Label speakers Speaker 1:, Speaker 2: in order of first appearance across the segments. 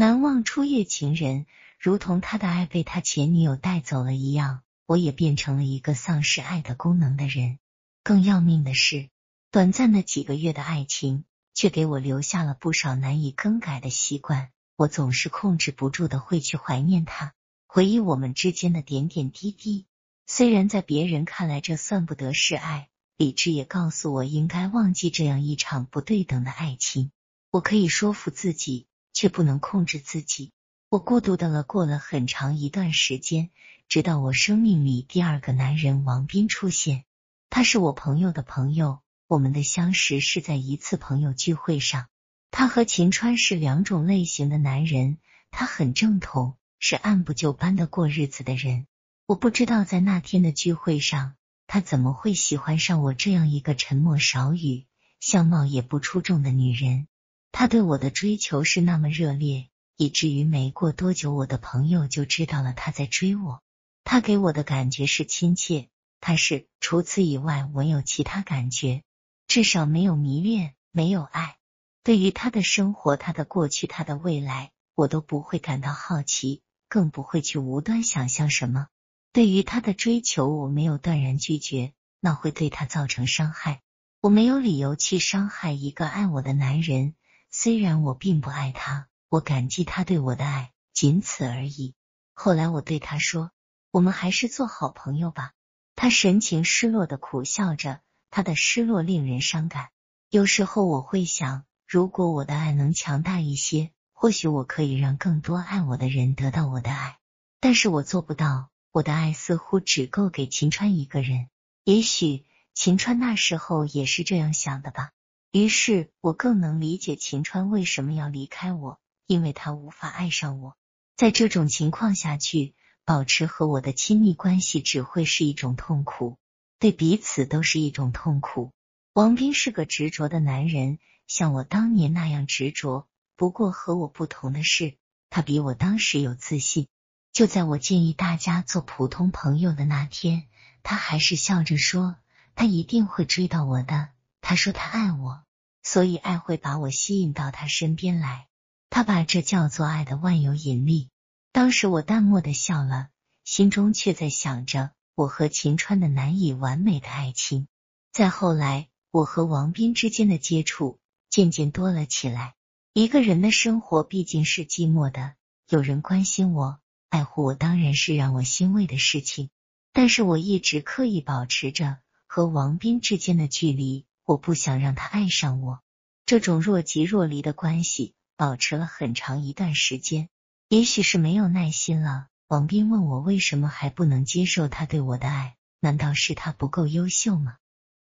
Speaker 1: 难忘初夜情人，如同他的爱被他前女友带走了一样，我也变成了一个丧失爱的功能的人。更要命的是，短暂的几个月的爱情，却给我留下了不少难以更改的习惯。我总是控制不住的会去怀念他，回忆我们之间的点点滴滴。虽然在别人看来这算不得是爱，理智也告诉我应该忘记这样一场不对等的爱情。我可以说服自己。却不能控制自己，我孤独的了过了很长一段时间，直到我生命里第二个男人王斌出现。他是我朋友的朋友，我们的相识是在一次朋友聚会上。他和秦川是两种类型的男人，他很正统，是按部就班的过日子的人。我不知道在那天的聚会上，他怎么会喜欢上我这样一个沉默少语、相貌也不出众的女人。他对我的追求是那么热烈，以至于没过多久，我的朋友就知道了他在追我。他给我的感觉是亲切，他是除此以外我有其他感觉，至少没有迷恋，没有爱。对于他的生活、他的过去、他的未来，我都不会感到好奇，更不会去无端想象什么。对于他的追求，我没有断然拒绝，那会对他造成伤害。我没有理由去伤害一个爱我的男人。虽然我并不爱他，我感激他对我的爱，仅此而已。后来我对他说：“我们还是做好朋友吧。”他神情失落的苦笑着，他的失落令人伤感。有时候我会想，如果我的爱能强大一些，或许我可以让更多爱我的人得到我的爱。但是我做不到，我的爱似乎只够给秦川一个人。也许秦川那时候也是这样想的吧。于是我更能理解秦川为什么要离开我，因为他无法爱上我。在这种情况下去保持和我的亲密关系，只会是一种痛苦，对彼此都是一种痛苦。王斌是个执着的男人，像我当年那样执着。不过和我不同的是，他比我当时有自信。就在我建议大家做普通朋友的那天，他还是笑着说：“他一定会追到我的。”他说他爱我，所以爱会把我吸引到他身边来。他把这叫做爱的万有引力。当时我淡漠的笑了，心中却在想着我和秦川的难以完美的爱情。再后来，我和王斌之间的接触渐渐多了起来。一个人的生活毕竟是寂寞的，有人关心我、爱护我，当然是让我欣慰的事情。但是我一直刻意保持着和王斌之间的距离。我不想让他爱上我，这种若即若离的关系保持了很长一段时间。也许是没有耐心了，王斌问我为什么还不能接受他对我的爱？难道是他不够优秀吗？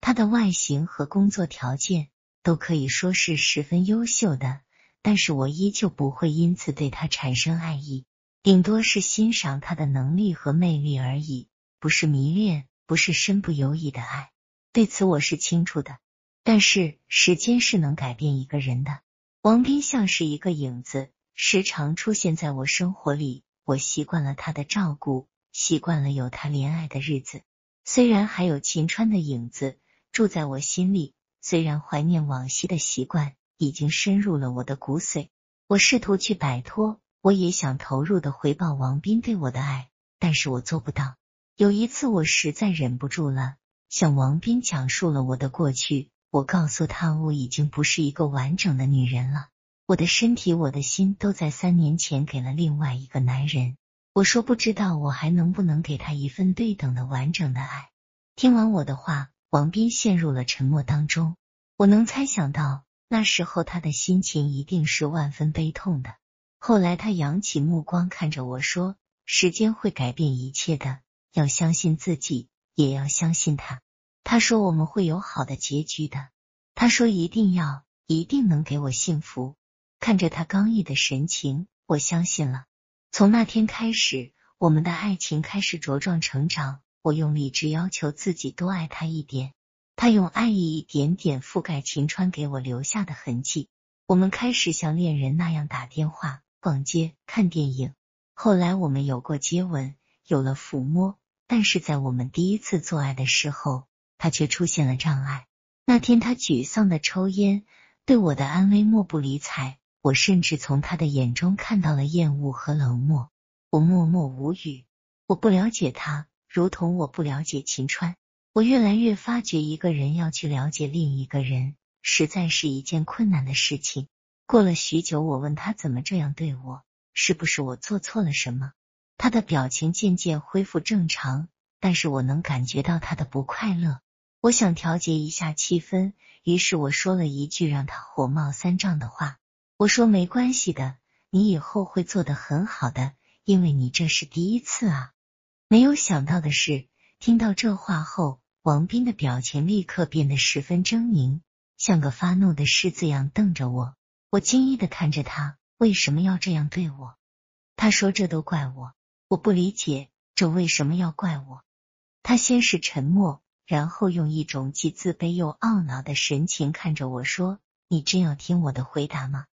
Speaker 1: 他的外形和工作条件都可以说是十分优秀的，但是我依旧不会因此对他产生爱意，顶多是欣赏他的能力和魅力而已，不是迷恋，不是身不由己的爱。对此我是清楚的，但是时间是能改变一个人的。王斌像是一个影子，时常出现在我生活里。我习惯了他的照顾，习惯了有他怜爱的日子。虽然还有秦川的影子住在我心里，虽然怀念往昔的习惯已经深入了我的骨髓，我试图去摆脱，我也想投入的回报王斌对我的爱，但是我做不到。有一次，我实在忍不住了。向王斌讲述了我的过去，我告诉他我已经不是一个完整的女人了，我的身体、我的心都在三年前给了另外一个男人。我说不知道我还能不能给他一份对等的完整的爱。听完我的话，王斌陷入了沉默当中。我能猜想到那时候他的心情一定是万分悲痛的。后来他扬起目光看着我说：“时间会改变一切的，要相信自己。”也要相信他。他说我们会有好的结局的。他说一定要，一定能给我幸福。看着他刚毅的神情，我相信了。从那天开始，我们的爱情开始茁壮成长。我用理智要求自己多爱他一点，他用爱意一点点覆盖秦川给我留下的痕迹。我们开始像恋人那样打电话、逛街、看电影。后来我们有过接吻，有了抚摸。但是在我们第一次做爱的时候，他却出现了障碍。那天他沮丧的抽烟，对我的安危漠不理睬。我甚至从他的眼中看到了厌恶和冷漠。我默默无语。我不了解他，如同我不了解秦川。我越来越发觉，一个人要去了解另一个人，实在是一件困难的事情。过了许久，我问他怎么这样对我，是不是我做错了什么？他的表情渐渐恢复正常，但是我能感觉到他的不快乐。我想调节一下气氛，于是我说了一句让他火冒三丈的话。我说没关系的，你以后会做得很好的，因为你这是第一次啊。没有想到的是，听到这话后，王斌的表情立刻变得十分狰狞，像个发怒的狮子一样瞪着我。我惊异的看着他，为什么要这样对我？他说这都怪我，我不理解，这为什么要怪我？他先是沉默。然后用一种既自卑又懊恼的神情看着我说：“你真要听我的回答吗？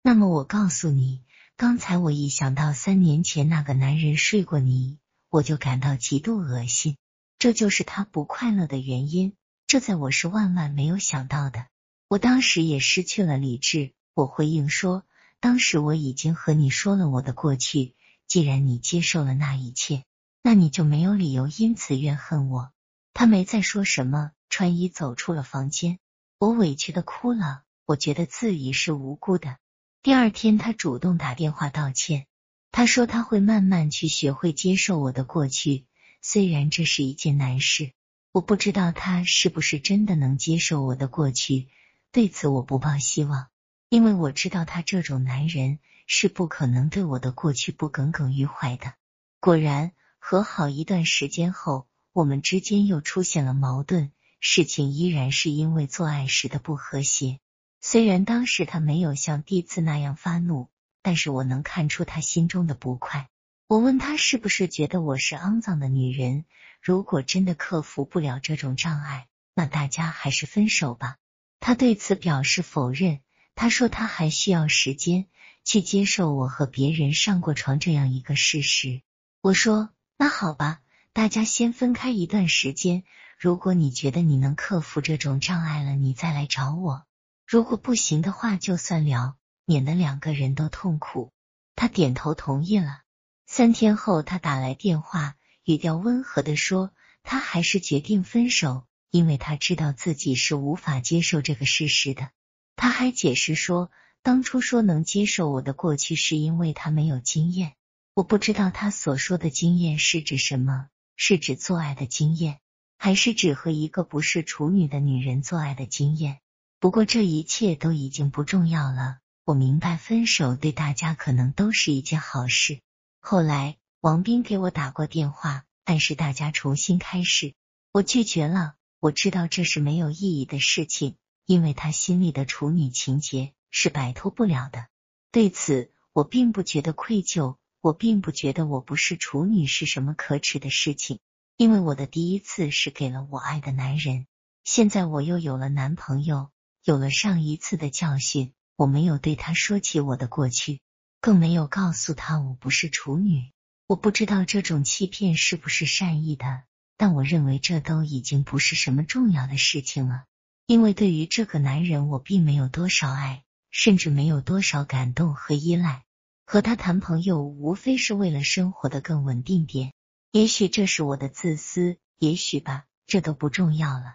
Speaker 1: 那么我告诉你，刚才我一想到三年前那个男人睡过你，我就感到极度恶心，这就是他不快乐的原因。这在我是万万没有想到的。我当时也失去了理智。我回应说，当时我已经和你说了我的过去，既然你接受了那一切，那你就没有理由因此怨恨我。”他没再说什么，穿衣走出了房间。我委屈的哭了，我觉得自己是无辜的。第二天，他主动打电话道歉，他说他会慢慢去学会接受我的过去，虽然这是一件难事。我不知道他是不是真的能接受我的过去，对此我不抱希望，因为我知道他这种男人是不可能对我的过去不耿耿于怀的。果然，和好一段时间后。我们之间又出现了矛盾，事情依然是因为做爱时的不和谐。虽然当时他没有像第一次那样发怒，但是我能看出他心中的不快。我问他是不是觉得我是肮脏的女人？如果真的克服不了这种障碍，那大家还是分手吧。他对此表示否认，他说他还需要时间去接受我和别人上过床这样一个事实。我说那好吧。大家先分开一段时间。如果你觉得你能克服这种障碍了，你再来找我。如果不行的话，就算了，免得两个人都痛苦。他点头同意了。三天后，他打来电话，语调温和的说，他还是决定分手，因为他知道自己是无法接受这个事实的。他还解释说，当初说能接受我的过去，是因为他没有经验。我不知道他所说的经验是指什么。是指做爱的经验，还是指和一个不是处女的女人做爱的经验？不过这一切都已经不重要了。我明白分手对大家可能都是一件好事。后来王斌给我打过电话，暗示大家重新开始，我拒绝了。我知道这是没有意义的事情，因为他心里的处女情节是摆脱不了的。对此，我并不觉得愧疚。我并不觉得我不是处女是什么可耻的事情，因为我的第一次是给了我爱的男人。现在我又有了男朋友，有了上一次的教训，我没有对他说起我的过去，更没有告诉他我不是处女。我不知道这种欺骗是不是善意的，但我认为这都已经不是什么重要的事情了，因为对于这个男人，我并没有多少爱，甚至没有多少感动和依赖。和他谈朋友，无非是为了生活的更稳定点。也许这是我的自私，也许吧，这都不重要了。